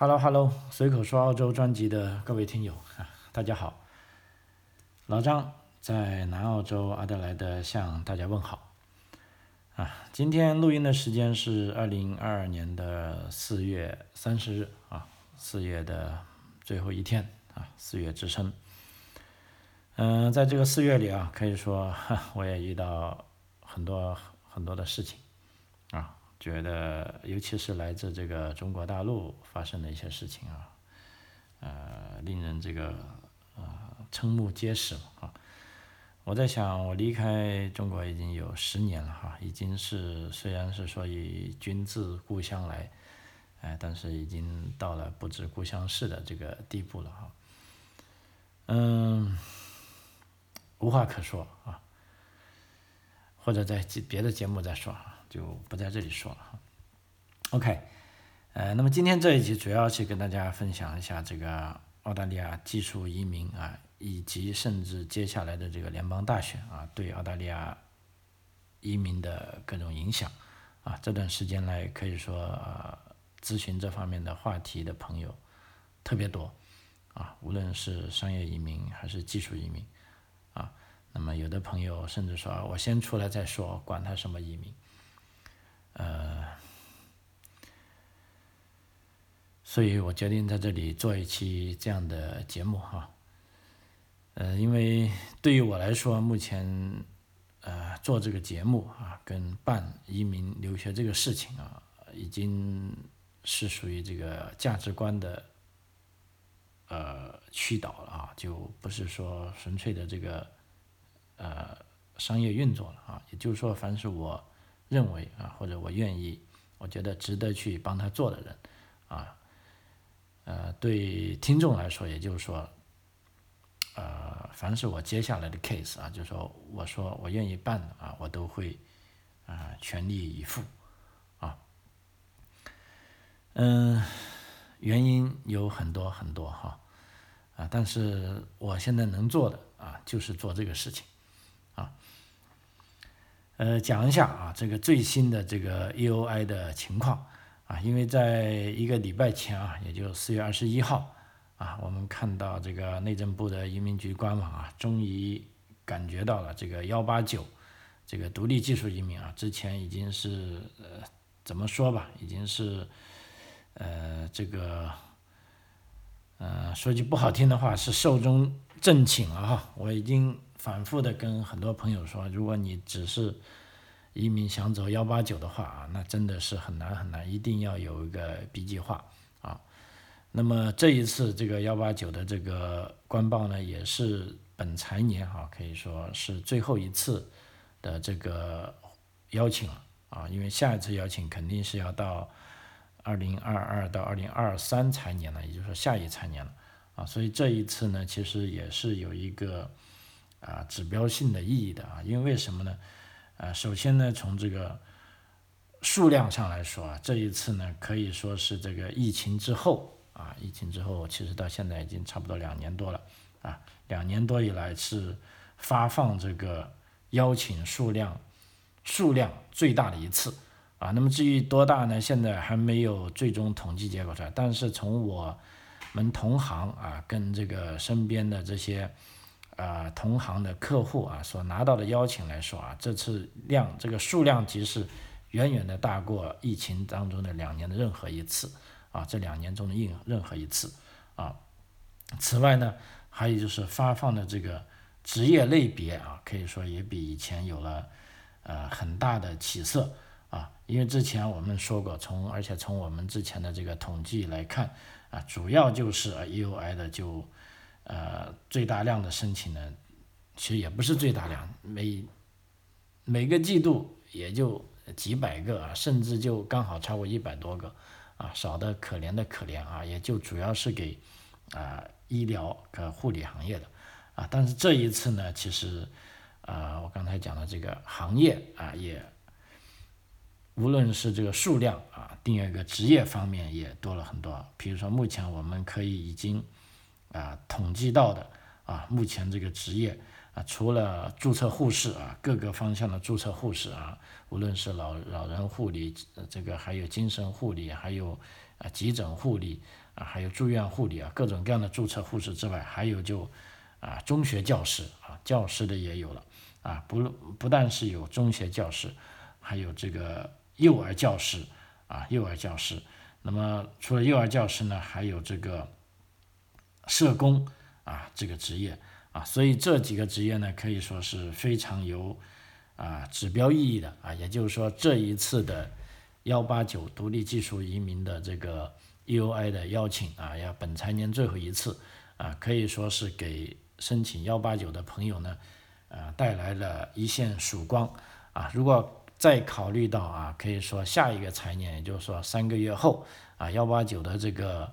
Hello Hello，随口说澳洲专辑的各位听友啊，大家好，老张在南澳洲阿德莱德向大家问好啊。今天录音的时间是二零二二年的四月三十日啊，四月的最后一天啊，四月之声。嗯，在这个四月里啊，可以说我也遇到很多很多的事情。觉得，尤其是来自这个中国大陆发生的一些事情啊，呃，令人这个啊瞠目结舌啊。我在想，我离开中国已经有十年了哈，已经是虽然是说以君自故乡来，哎，但是已经到了不知故乡事的这个地步了哈。嗯，无话可说啊，或者在别的节目再说啊。就不在这里说了哈。OK，呃，那么今天这一集主要是跟大家分享一下这个澳大利亚技术移民啊，以及甚至接下来的这个联邦大选啊，对澳大利亚移民的各种影响啊。这段时间来可以说咨询这方面的话题的朋友特别多啊，无论是商业移民还是技术移民啊。那么有的朋友甚至说，我先出来再说，管他什么移民。呃，所以我决定在这里做一期这样的节目哈。呃，因为对于我来说，目前呃做这个节目啊，跟办移民留学这个事情啊，已经是属于这个价值观的呃驱导了啊，就不是说纯粹的这个呃商业运作了啊。也就是说，凡是我。认为啊，或者我愿意，我觉得值得去帮他做的人，啊，呃，对听众来说，也就是说，呃，凡是我接下来的 case 啊，就是说，我说我愿意办的啊，我都会啊全力以赴，啊，嗯，原因有很多很多哈，啊，但是我现在能做的啊，就是做这个事情，啊。呃，讲一下啊，这个最新的这个 EOI 的情况啊，因为在一个礼拜前啊，也就四月二十一号啊，我们看到这个内政部的移民局官网啊，终于感觉到了这个幺八九这个独立技术移民啊，之前已经是呃怎么说吧，已经是呃这个呃说句不好听的话是寿终正寝了哈，我已经。反复的跟很多朋友说，如果你只是移民想走幺八九的话啊，那真的是很难很难，一定要有一个 B 计划啊。那么这一次这个幺八九的这个官报呢，也是本财年哈，可以说是最后一次的这个邀请了啊，因为下一次邀请肯定是要到二零二二到二零二三财年了，也就是说下一财年了啊，所以这一次呢，其实也是有一个。啊，指标性的意义的啊，因为为什么呢？啊，首先呢，从这个数量上来说啊，这一次呢，可以说是这个疫情之后啊，疫情之后，其实到现在已经差不多两年多了啊，两年多以来是发放这个邀请数量数量最大的一次啊。那么至于多大呢？现在还没有最终统计结果出来，但是从我们同行啊，跟这个身边的这些。啊，同行的客户啊，所拿到的邀请来说啊，这次量这个数量级是远远的大过疫情当中的两年的任何一次啊，这两年中的任任何一次啊。此外呢，还有就是发放的这个职业类别啊，可以说也比以前有了呃很大的起色啊，因为之前我们说过，从而且从我们之前的这个统计来看啊，主要就是 EUI 的就。呃，最大量的申请呢，其实也不是最大量，每每个季度也就几百个啊，甚至就刚好超过一百多个，啊，少的可怜的可怜啊，也就主要是给啊医疗和护理行业的啊，但是这一次呢，其实啊，我刚才讲的这个行业啊，也无论是这个数量啊，第二个职业方面也多了很多，比如说目前我们可以已经。啊，统计到的啊，目前这个职业啊，除了注册护士啊，各个方向的注册护士啊，无论是老老人护理，这个还有精神护理，还有啊急诊护理啊，还有住院护理啊，各种各样的注册护士之外，还有就啊中学教师啊，教师的也有了啊，不不但是有中学教师，还有这个幼儿教师啊，幼儿教师。那么除了幼儿教师呢，还有这个社工啊这个职业。啊，所以这几个职业呢，可以说是非常有啊指标意义的啊。也就是说，这一次的幺八九独立技术移民的这个 EUI 的邀请啊，要本财年最后一次啊，可以说是给申请幺八九的朋友呢，呃，带来了一线曙光啊。如果再考虑到啊，可以说下一个财年，也就是说三个月后啊，幺八九的这个。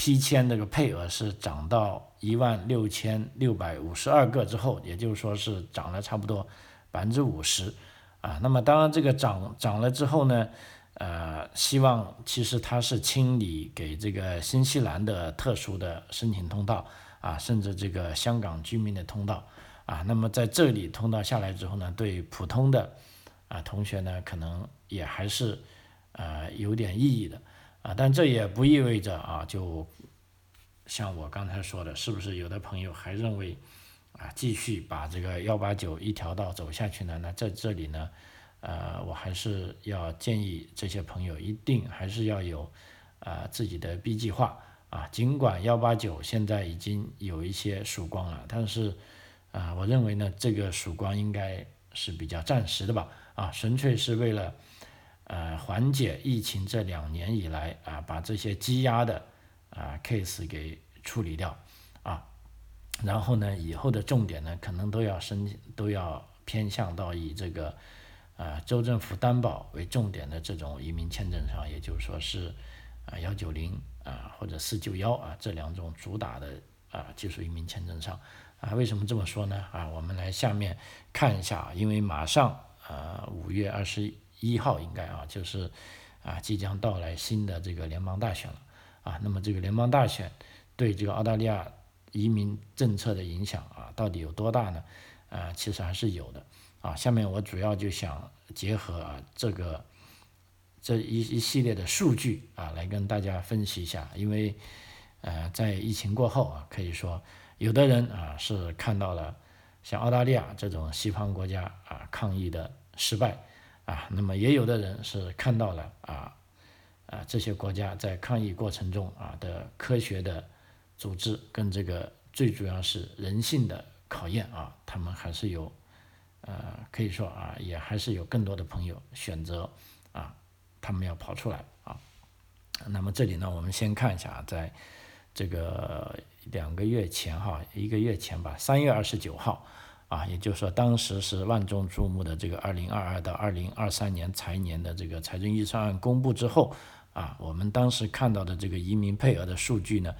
批签这个配额是涨到一万六千六百五十二个之后，也就是说是涨了差不多百分之五十啊。那么当然这个涨涨了之后呢，呃，希望其实它是清理给这个新西兰的特殊的申请通道啊，甚至这个香港居民的通道啊。那么在这里通道下来之后呢，对普通的啊同学呢，可能也还是呃有点意义的。啊，但这也不意味着啊，就像我刚才说的，是不是有的朋友还认为啊，继续把这个幺八九一条道走下去呢？那在这里呢，呃，我还是要建议这些朋友一定还是要有啊自己的 B 计划啊。尽管幺八九现在已经有一些曙光了，但是啊，我认为呢，这个曙光应该是比较暂时的吧，啊，纯粹是为了。呃，缓解疫情这两年以来啊，把这些积压的啊 case 给处理掉啊，然后呢，以后的重点呢，可能都要申都要偏向到以这个啊州政府担保为重点的这种移民签证上，也就是说是啊幺九零啊或者四九幺啊这两种主打的啊技术移民签证上啊。为什么这么说呢？啊，我们来下面看一下，因为马上啊五月二十。一号应该啊，就是啊，即将到来新的这个联邦大选了啊。那么这个联邦大选对这个澳大利亚移民政策的影响啊，到底有多大呢？啊，其实还是有的啊。下面我主要就想结合啊这个这一一系列的数据啊，来跟大家分析一下。因为呃，在疫情过后啊，可以说有的人啊是看到了像澳大利亚这种西方国家啊抗疫的失败。啊，那么也有的人是看到了啊，啊这些国家在抗疫过程中啊的科学的组织跟这个最主要是人性的考验啊，他们还是有，呃可以说啊也还是有更多的朋友选择啊，他们要跑出来啊。那么这里呢，我们先看一下啊，在这个两个月前哈，一个月前吧，三月二十九号。啊，也就是说，当时是万众瞩目的这个二零二二到二零二三年财年的这个财政预算案公布之后，啊，我们当时看到的这个移民配额的数据呢，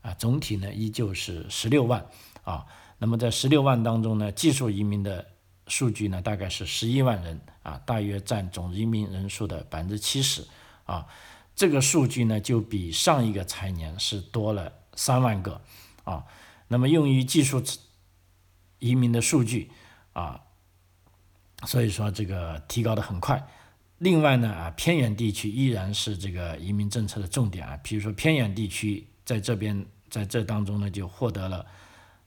啊，总体呢依旧是十六万，啊，那么在十六万当中呢，技术移民的数据呢大概是十一万人，啊，大约占总移民人数的百分之七十，啊，这个数据呢就比上一个财年是多了三万个，啊，那么用于技术。移民的数据啊，所以说这个提高的很快。另外呢啊，偏远地区依然是这个移民政策的重点啊。比如说偏远地区在这边在这当中呢，就获得了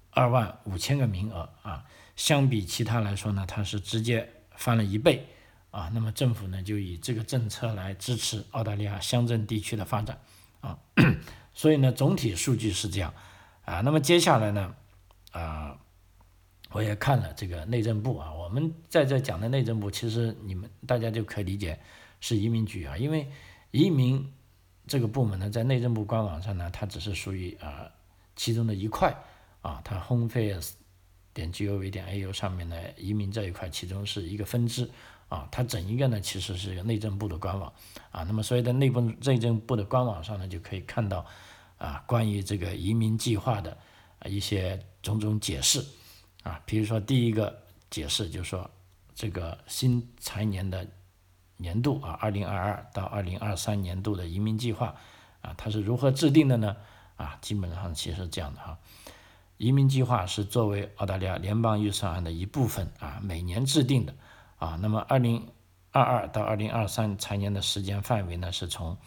二万五千个名额啊。相比其他来说呢，它是直接翻了一倍啊。那么政府呢就以这个政策来支持澳大利亚乡镇地区的发展啊。所以呢，总体数据是这样啊。那么接下来呢啊。我也看了这个内政部啊，我们在这讲的内政部，其实你们大家就可以理解是移民局啊，因为移民这个部门呢，在内政部官网上呢，它只是属于啊其中的一块啊，它 homefairs 点 gov 点 au 上面的移民这一块，其中是一个分支啊，它整一个呢其实是一个内政部的官网啊，那么所以在内部内政部的官网上呢，就可以看到啊关于这个移民计划的啊一些种种解释。啊，比如说第一个解释就是说，这个新财年的年度啊，二零二二到二零二三年度的移民计划啊，它是如何制定的呢？啊，基本上其实是这样的哈。移民计划是作为澳大利亚联邦预算案的一部分啊，每年制定的啊。那么二零二二到二零二三财年的时间范围呢，是从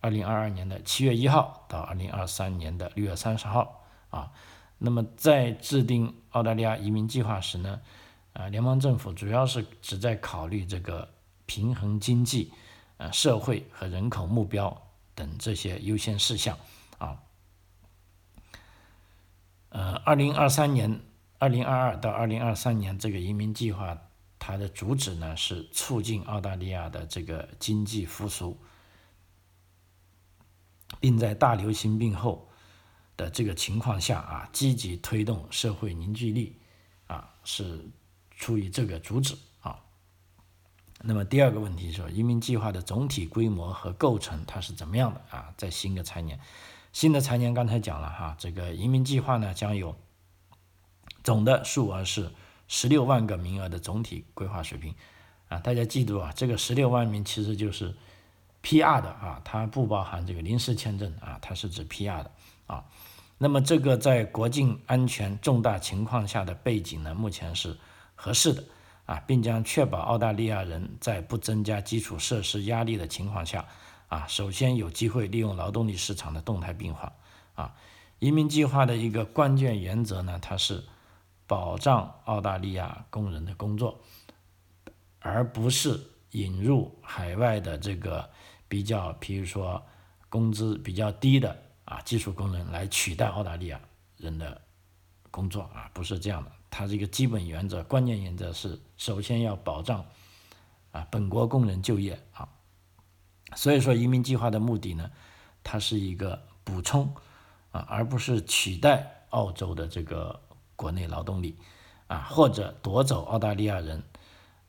二零二二年的七月一号到二零二三年的六月三十号啊。那么在制定澳大利亚移民计划时呢，啊，联邦政府主要是只在考虑这个平衡经济、呃社会和人口目标等这些优先事项啊。呃，二零二三年、二零二二到二零二三年这个移民计划，它的主旨呢是促进澳大利亚的这个经济复苏，并在大流行病后的这个情况下啊，积极推动社会凝聚力啊，是出于这个主旨啊。那么第二个问题是，移民计划的总体规模和构成它是怎么样的啊？在新的财年。新的财年刚才讲了哈，这个移民计划呢将有总的数额是十六万个名额的总体规划水平啊，大家记住啊，这个十六万名其实就是 P.R. 的啊，它不包含这个临时签证啊，它是指 P.R. 的啊。那么这个在国境安全重大情况下的背景呢，目前是合适的啊，并将确保澳大利亚人在不增加基础设施压力的情况下。啊，首先有机会利用劳动力市场的动态变化。啊，移民计划的一个关键原则呢，它是保障澳大利亚工人的工作，而不是引入海外的这个比较，比如说工资比较低的啊技术工人来取代澳大利亚人的工作啊，不是这样的。它这个基本原则、关键原则是首先要保障啊本国工人就业啊。所以说，移民计划的目的呢，它是一个补充啊，而不是取代澳洲的这个国内劳动力啊，或者夺走澳大利亚人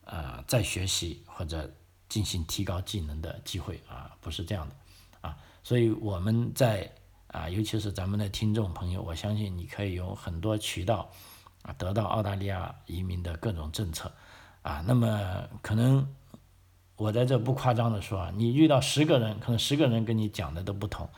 啊在学习或者进行提高技能的机会啊，不是这样的啊。所以我们在啊，尤其是咱们的听众朋友，我相信你可以有很多渠道啊，得到澳大利亚移民的各种政策啊。那么可能。我在这不夸张的说啊，你遇到十个人，可能十个人跟你讲的都不同，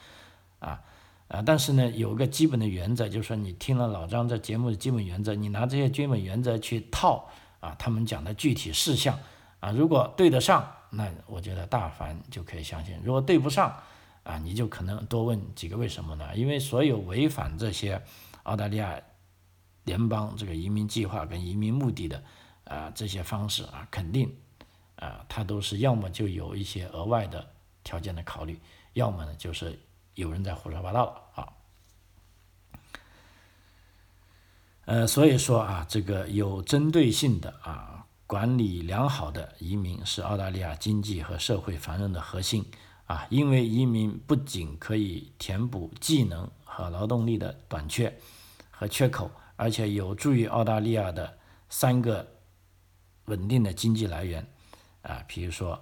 啊啊，但是呢，有个基本的原则，就是说你听了老张这节目的基本原则，你拿这些基本原则去套啊，他们讲的具体事项啊，如果对得上，那我觉得大凡就可以相信；如果对不上啊，你就可能多问几个为什么呢？因为所有违反这些澳大利亚联邦这个移民计划跟移民目的的啊这些方式啊，肯定。啊，他都是要么就有一些额外的条件的考虑，要么呢就是有人在胡说八道啊。呃，所以说啊，这个有针对性的啊，管理良好的移民是澳大利亚经济和社会繁荣的核心啊，因为移民不仅可以填补技能和劳动力的短缺和缺口，而且有助于澳大利亚的三个稳定的经济来源。啊，比如说，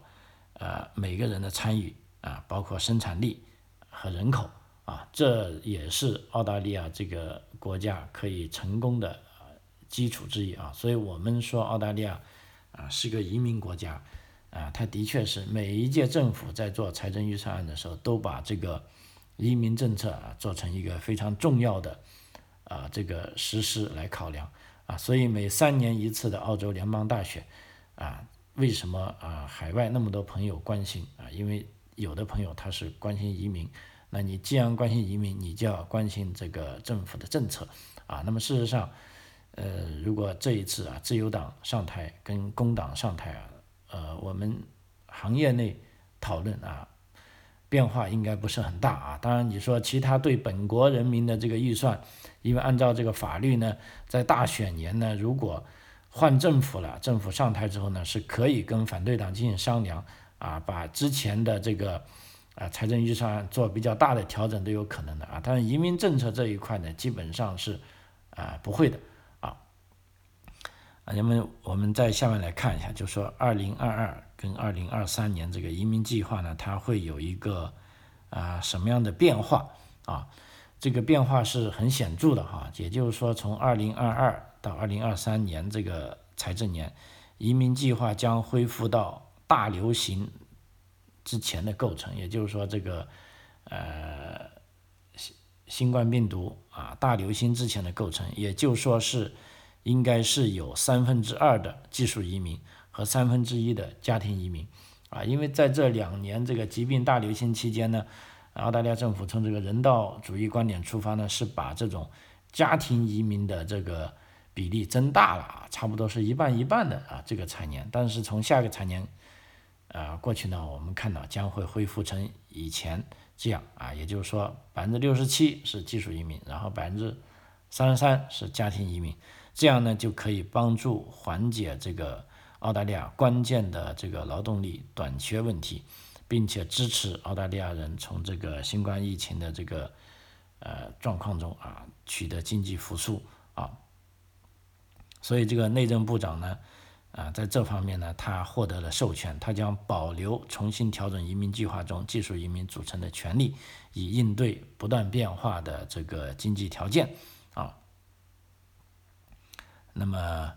呃，每个人的参与啊，包括生产力和人口啊，这也是澳大利亚这个国家可以成功的基础之一啊。所以我们说澳大利亚啊是个移民国家啊，它的确是每一届政府在做财政预算案的时候，都把这个移民政策啊做成一个非常重要的啊这个实施来考量啊。所以每三年一次的澳洲联邦大选啊。为什么啊？海外那么多朋友关心啊？因为有的朋友他是关心移民，那你既然关心移民，你就要关心这个政府的政策啊。那么事实上，呃，如果这一次啊，自由党上台跟工党上台啊，呃，我们行业内讨论啊，变化应该不是很大啊。当然，你说其他对本国人民的这个预算，因为按照这个法律呢，在大选年呢，如果换政府了，政府上台之后呢，是可以跟反对党进行商量啊，把之前的这个啊财政预算做比较大的调整都有可能的啊。但是移民政策这一块呢，基本上是啊不会的啊。那么我们在下面来看一下，就说二零二二跟二零二三年这个移民计划呢，它会有一个啊什么样的变化啊？这个变化是很显著的哈，也就是说从二零二二。到二零二三年这个财政年，移民计划将恢复到大流行之前的构成，也就是说，这个呃新新冠病毒啊大流行之前的构成，也就说是应该是有三分之二的技术移民和三分之一的家庭移民。啊，因为在这两年这个疾病大流行期间呢，澳大利亚政府从这个人道主义观点出发呢，是把这种家庭移民的这个比例增大了啊，差不多是一半一半的啊这个财年，但是从下个财年。呃，过去呢，我们看到将会恢复成以前这样。啊，也就是说，百分之六十七是技术移民，然后百分之三十三是家庭移民，这样呢就可以帮助缓解这个澳大利亚关键的这个劳动力短缺问题，并且支持澳大利亚人从这个新冠疫情的这个呃状况中啊取得经济复苏啊，所以这个内政部长呢。啊，在这方面呢，他获得了授权，他将保留重新调整移民计划中技术移民组成的权利，以应对不断变化的这个经济条件。那么，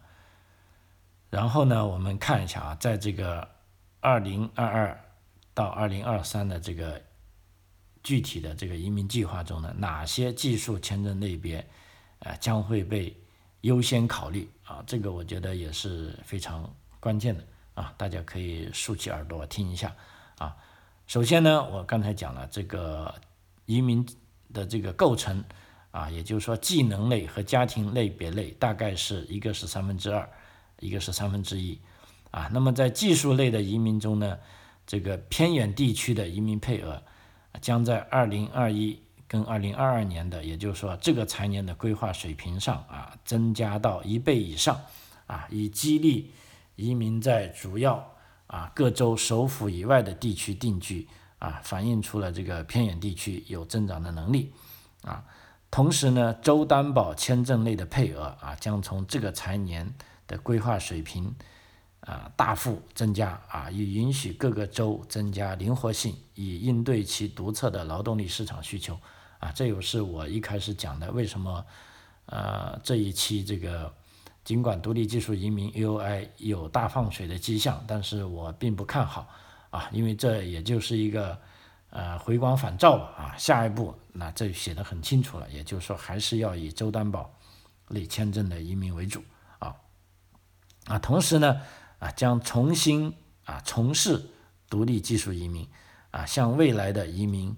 然后呢，我们看一下啊，在这个二零二二到二零二三的这个具体的这个移民计划中呢，哪些技术签证类别呃将会被优先考虑？啊，这个我觉得也是非常关键的啊，大家可以竖起耳朵听一下啊。首先呢，我刚才讲了这个移民的这个构成啊，也就是说技能类和家庭类别类大概是一个是三分之二，一个是三分之一啊。那么在技术类的移民中呢，这个偏远地区的移民配额将在二零二一。跟二零二二年的，也就是说这个财年的规划水平上啊，增加到一倍以上啊，以激励移民在主要啊各州首府以外的地区定居啊，反映出了这个偏远地区有增长的能力啊。同时呢，州担保签证类的配额啊，将从这个财年的规划水平。啊，大幅增加啊，以允许各个州增加灵活性，以应对其独特的劳动力市场需求。啊，这也是我一开始讲的，为什么呃这一期这个尽管独立技术移民 UOI 有大放水的迹象，但是我并不看好啊，因为这也就是一个呃回光返照吧啊，下一步那这写的很清楚了，也就是说还是要以周担保类签证的移民为主啊啊，同时呢。啊，将重新啊从事独立技术移民，啊，向未来的移民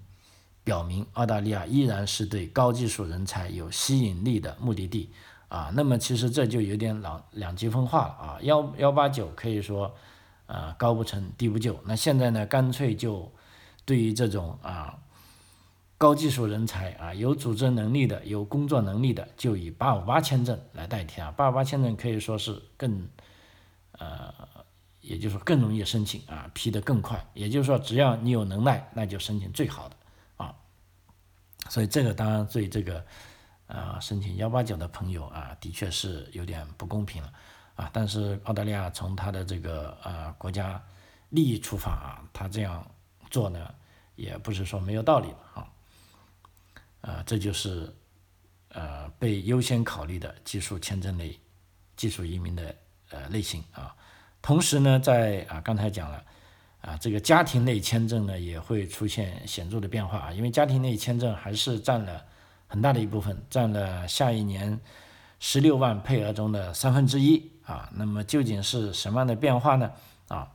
表明，澳大利亚依然是对高技术人才有吸引力的目的地。啊，那么其实这就有点两两极分化了啊。幺幺八九可以说，啊高不成低不就。那现在呢，干脆就对于这种啊高技术人才啊有组织能力的、有工作能力的，就以八五八签证来代替啊。八五八签证可以说是更。呃，也就是说更容易申请啊，批得更快。也就是说，只要你有能耐，那就申请最好的啊。所以这个当然对这个啊申请幺八九的朋友啊，的确是有点不公平了啊。但是澳大利亚从他的这个呃国家利益出发啊，他这样做呢，也不是说没有道理的啊。呃，这就是呃被优先考虑的技术签证类技术移民的。呃，类型啊，同时呢，在啊刚才讲了啊，这个家庭类签证呢也会出现显著的变化啊，因为家庭类签证还是占了很大的一部分，占了下一年十六万配额中的三分之一啊。那么究竟是什么样的变化呢？啊，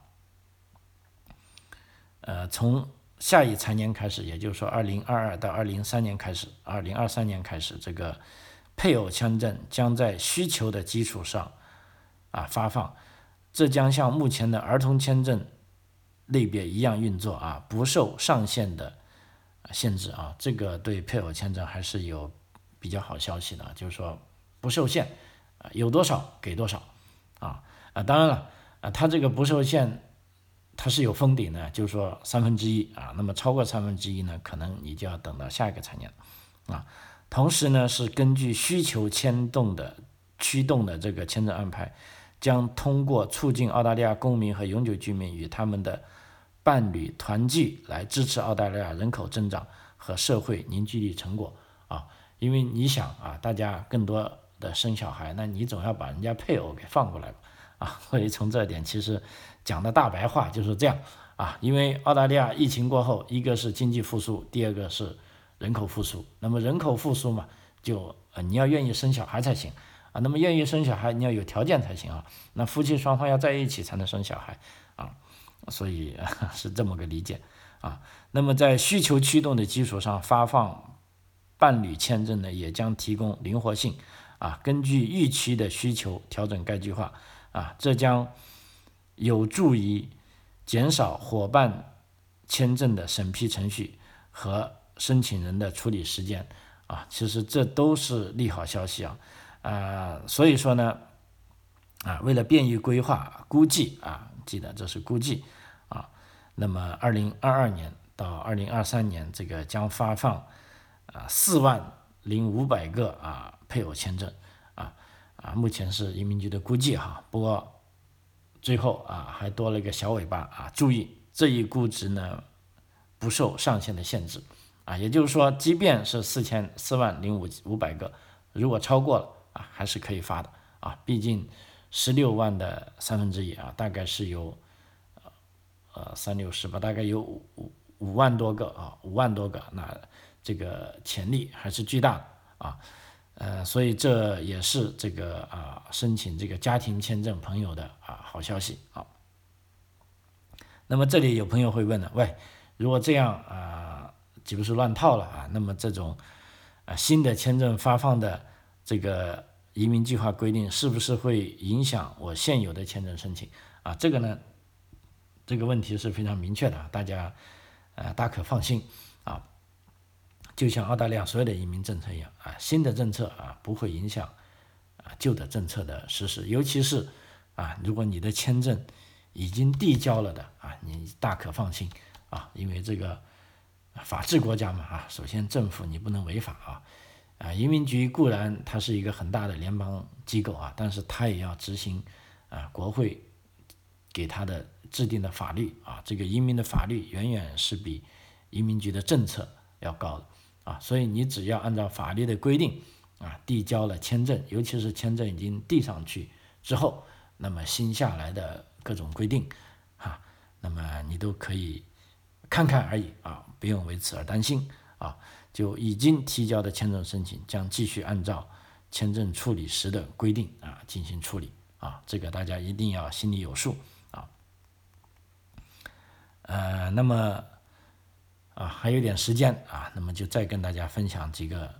呃，从下一财年开始，也就是说二零二二到二零三年开始，二零二三年开始，这个配偶签证将在需求的基础上。啊，发放，这将像目前的儿童签证类别一样运作啊，不受上限的限制啊。这个对配偶签证还是有比较好消息的，就是说不受限啊，有多少给多少啊啊。当然了啊，它这个不受限，它是有封顶的，就是说三分之一啊。那么超过三分之一呢，可能你就要等到下一个财年啊。同时呢，是根据需求牵动的驱动的这个签证安排。将通过促进澳大利亚公民和永久居民与他们的伴侣团聚来支持澳大利亚人口增长和社会凝聚力成果啊！因为你想啊，大家更多的生小孩，那你总要把人家配偶给放过来吧啊！所以从这点其实讲的大白话就是这样啊！因为澳大利亚疫情过后，一个是经济复苏，第二个是。人口复苏。那么人口复苏嘛，就呃你要愿意生小孩才行啊。那么愿意生小孩，你要有条件才行啊。那夫妻双方要在一起才能生小孩啊。所以是这么个理解啊。那么在需求驱动的基础上发放伴侣签证呢，也将提供灵活性啊，根据预期的需求调整该计划啊，这将有助于减少伙伴签证的审批程序和申请人的处理时间啊。其实这都是利好消息啊啊，所以说呢啊，为了便于规划估计啊。记得这是估计啊，那么二零二二年到二零二三年，这个将发放啊四万零五百个啊配偶签证啊啊，目前是移民局的估计哈，不过最后啊还多了一个小尾巴啊，注意这一估值呢不受上限的限制啊，也就是说，即便是四千四万零五五百个，如果超过了啊，还是可以发的啊，毕竟。十六万的三分之一啊，大概是有，呃，三六十吧，大概有五五五万多个啊，五万多个，那这个潜力还是巨大的啊，呃，所以这也是这个啊申请这个家庭签证朋友的啊好消息啊。那么这里有朋友会问了，喂，如果这样啊，岂不是乱套了啊？那么这种啊新的签证发放的这个。移民计划规定是不是会影响我现有的签证申请啊？这个呢，这个问题是非常明确的，大家呃大可放心。就像澳大利亚所有的移民政策一样啊，新的政策啊不会影响啊旧的政策的实施，尤其是啊如果你的签证已经递交了的啊，你大可放心啊，因为这个法治国家嘛啊，首先政府你不能违法啊。啊，移民局固然它是一个很大的联邦机构啊，但是它也要执行啊国会给他的制定的法律啊，这个移民的法律远远是比移民局的政策要高的啊，所以你只要按照法律的规定啊递交了签证，尤其是签证已经递上去之后，那么新下来的各种规定啊，那么你都可以看看而已啊，不用为此而担心啊。就已经提交的签证申请将继续按照签证处理时的规定啊进行处理啊，这个大家一定要心里有数啊。呃，那么啊还有点时间啊，那么就再跟大家分享几个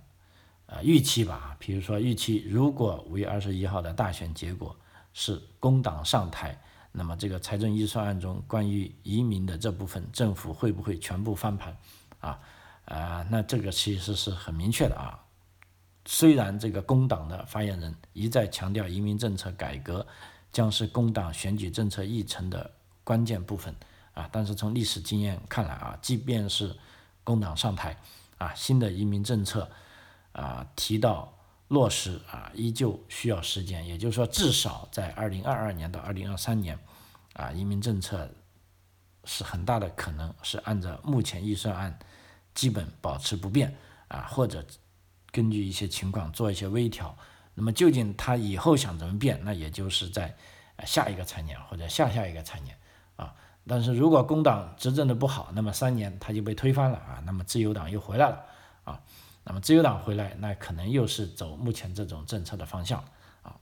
呃预期吧。比如说预期，如果五月二十一号的大选结果是工党上台，那么这个财政预算案中关于移民的这部分，政府会不会全部翻盘啊？啊，那这个其实是很明确的啊。虽然这个工党的发言人一再强调移民政策改革将是工党选举政策议程的关键部分啊，但是从历史经验看来啊，即便是工党上台啊，新的移民政策啊提到落实啊，依旧需要时间。也就是说，至少在二零二二年到二零二三年啊，移民政策是很大的可能是按照目前预算案。基本保持不变啊，或者根据一些情况做一些微调。那么究竟他以后想怎么变，那也就是在下一个财年或者下下一个财年。但是如果工党执政的不好，那么三年他就被推翻了啊。那么自由党又回来了啊。那么自由党回来，那可能又是走目前这种政策的方向啊。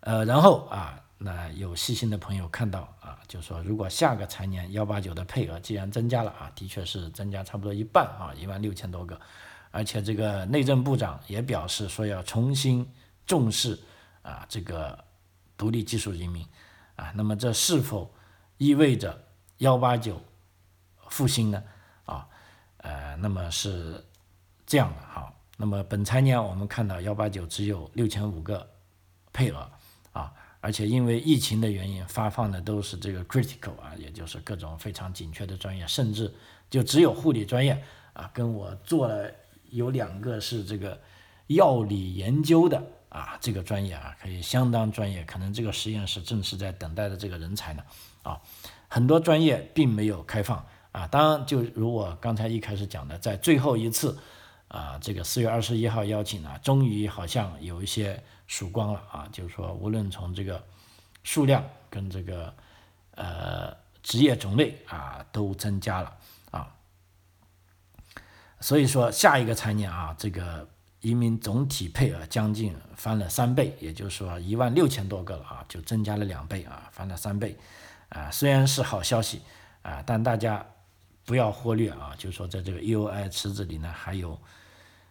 呃，然后啊。那有细心的朋友看到啊，就说如果下个财年幺八九的配额既然增加了啊，的确是增加差不多一半啊，一万六千多个，而且这个内政部长也表示说要重新重视啊这个独立技术移民啊，那么这是否意味着幺八九复兴呢？啊，呃，那么是这样的哈，那么本财年我们看到幺八九只有六千五个配额啊。而且因为疫情的原因，发放的都是这个 critical 啊，也就是各种非常紧缺的专业，甚至就只有护理专业啊，跟我做了有两个是这个药理研究的啊，这个专业啊可以相当专业，可能这个实验室正是在等待的这个人才呢啊，很多专业并没有开放啊，当然就如我刚才一开始讲的，在最后一次啊，这个四月二十一号邀请啊，终于好像有一些。曙光了啊，就是说，无论从这个数量跟这个呃职业种类啊，都增加了啊。所以说下一个财年啊，这个移民总体配额将近翻了三倍，也就是说一万六千多个了啊，就增加了两倍啊，翻了三倍，啊，虽然是好消息啊，但大家不要忽略啊，就是说在这个 EUI 池子里呢，还有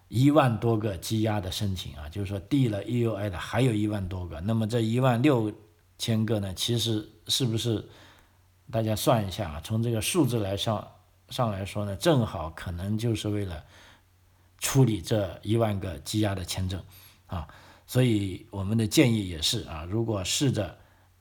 一万多个积压的申请啊，就是说递了 EUI 的还有一万多个，那么这一万六千个呢，其实是不是大家算一下啊？从这个数字来上。上来说呢，正好可能就是为了处理这一万个积压的签证啊，所以我们的建议也是啊，如果试着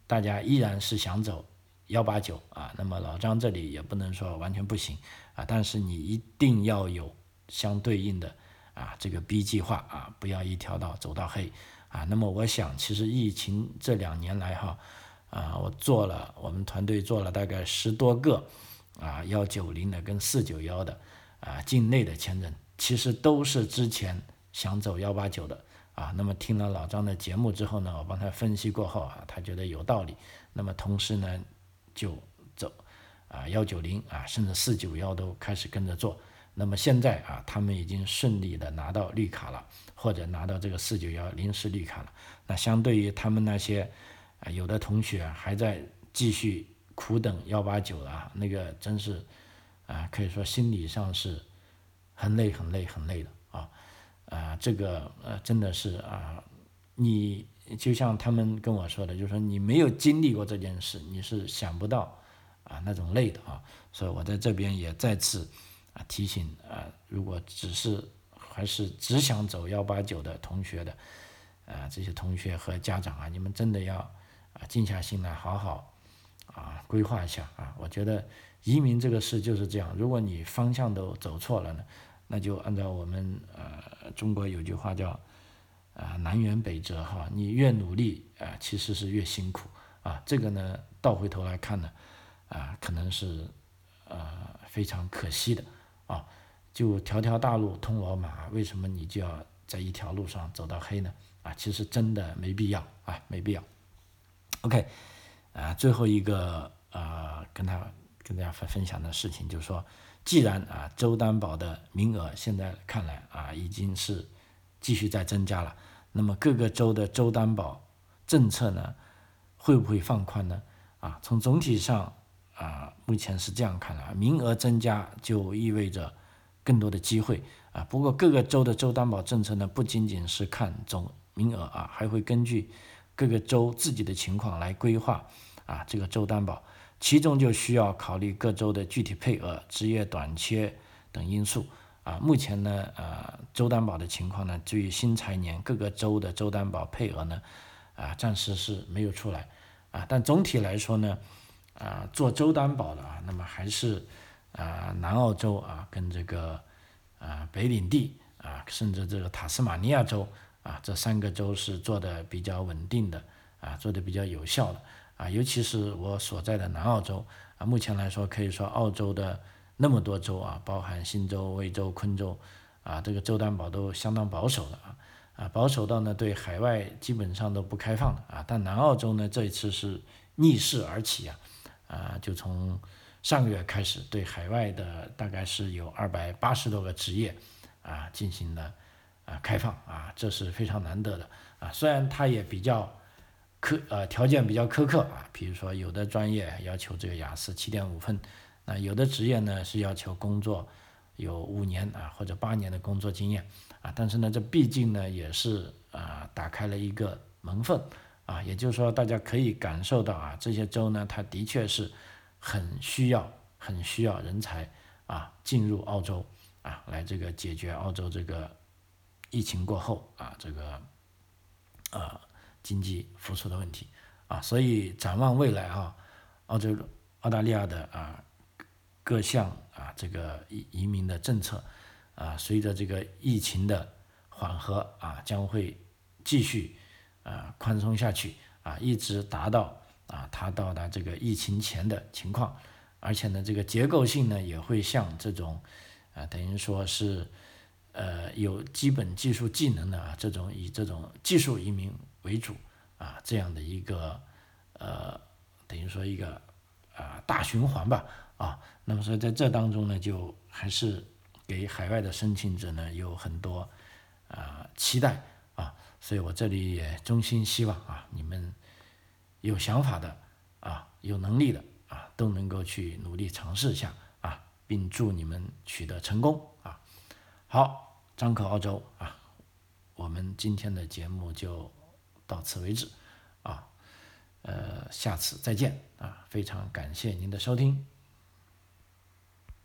大家依然是想走幺八九啊，那么老张这里也不能说完全不行啊，但是你一定要有相对应的啊这个 B 计划啊，不要一条道走到黑啊。那么我想，其实疫情这两年来哈啊，我做了我们团队做了大概十多个。啊，幺九零的跟四九幺的，啊，境内的签证其实都是之前想走幺八九的啊。那么听了老张的节目之后呢，我帮他分析过后啊，他觉得有道理。那么同时呢，就走啊幺九零啊，甚至四九幺都开始跟着做。那么现在啊，他们已经顺利的拿到绿卡了，或者拿到这个四九幺临时绿卡了。那相对于他们那些啊，有的同学还在继续。苦等幺八九啊，那个真是，啊，可以说心理上是很累、很累、很累的啊，啊，这个呃，真的是啊，你就像他们跟我说的，就是说你没有经历过这件事，你是想不到啊那种累的啊，所以我在这边也再次啊提醒啊，如果只是还是只想走幺八九的同学的，啊，这些同学和家长啊，你们真的要啊静下心来，好好。啊，规划一下啊！我觉得移民这个事就是这样，如果你方向都走错了呢，那就按照我们呃中国有句话叫啊南辕北辙哈，你越努力啊其实是越辛苦啊，这个呢倒回头来看呢啊可能是呃非常可惜的啊，就条条大路通罗马，为什么你就要在一条路上走到黑呢？啊，其实真的没必要啊，没必要。OK。啊，最后一个啊，跟他跟大家分分享的事情就是说，既然啊州担保的名额现在看来啊已经是继续在增加了，那么各个州的州担保政策呢会不会放宽呢？啊，从总体上啊目前是这样看的，名额增加就意味着更多的机会啊。不过各个州的州担保政策呢不仅仅是看总名额啊，还会根据。各个州自己的情况来规划啊，这个州担保，其中就需要考虑各州的具体配额、职业短缺等因素啊。目前呢，呃，州担保的情况呢，至于新财年各个州的州担保配额呢，啊，暂时是没有出来啊。但总体来说呢，啊，做州担保的啊，那么还是啊，南澳洲啊，跟这个啊北领地啊，甚至这个塔斯马尼亚州。啊，这三个州是做的比较稳定的，啊，做的比较有效的，啊，尤其是我所在的南澳洲，啊，目前来说可以说澳洲的那么多州啊，包含新州、维州、昆州，啊，这个州担保都相当保守的啊，啊，保守到呢对海外基本上都不开放的啊，但南澳洲呢这一次是逆势而起啊，啊，就从上个月开始对海外的大概是有二百八十多个职业啊进行了。啊，开放啊，这是非常难得的啊。虽然它也比较苛呃条件比较苛刻啊，比如说有的专业要求这个雅思七点五分，那有的职业呢是要求工作有五年啊或者八年的工作经验啊。但是呢，这毕竟呢也是啊打开了一个门缝啊，也就是说大家可以感受到啊，这些州呢它的确是很需要很需要人才啊进入澳洲啊来这个解决澳洲这个。疫情过后啊，这个呃经济复苏的问题啊，所以展望未来啊，澳洲、澳大利亚的啊各项啊这个移移民的政策啊，随着这个疫情的缓和啊，将会继续啊宽松下去啊，一直达到啊它到达这个疫情前的情况，而且呢，这个结构性呢也会像这种啊等于说是。呃，有基本技术技能的啊，这种以这种技术移民为主啊，这样的一个呃，等于说一个啊大循环吧啊。那么说在这当中呢，就还是给海外的申请者呢有很多啊期待啊，所以我这里也衷心希望啊你们有想法的啊有能力的啊都能够去努力尝试一下啊，并祝你们取得成功啊。好，张口澳洲啊，我们今天的节目就到此为止啊，呃，下次再见啊，非常感谢您的收听。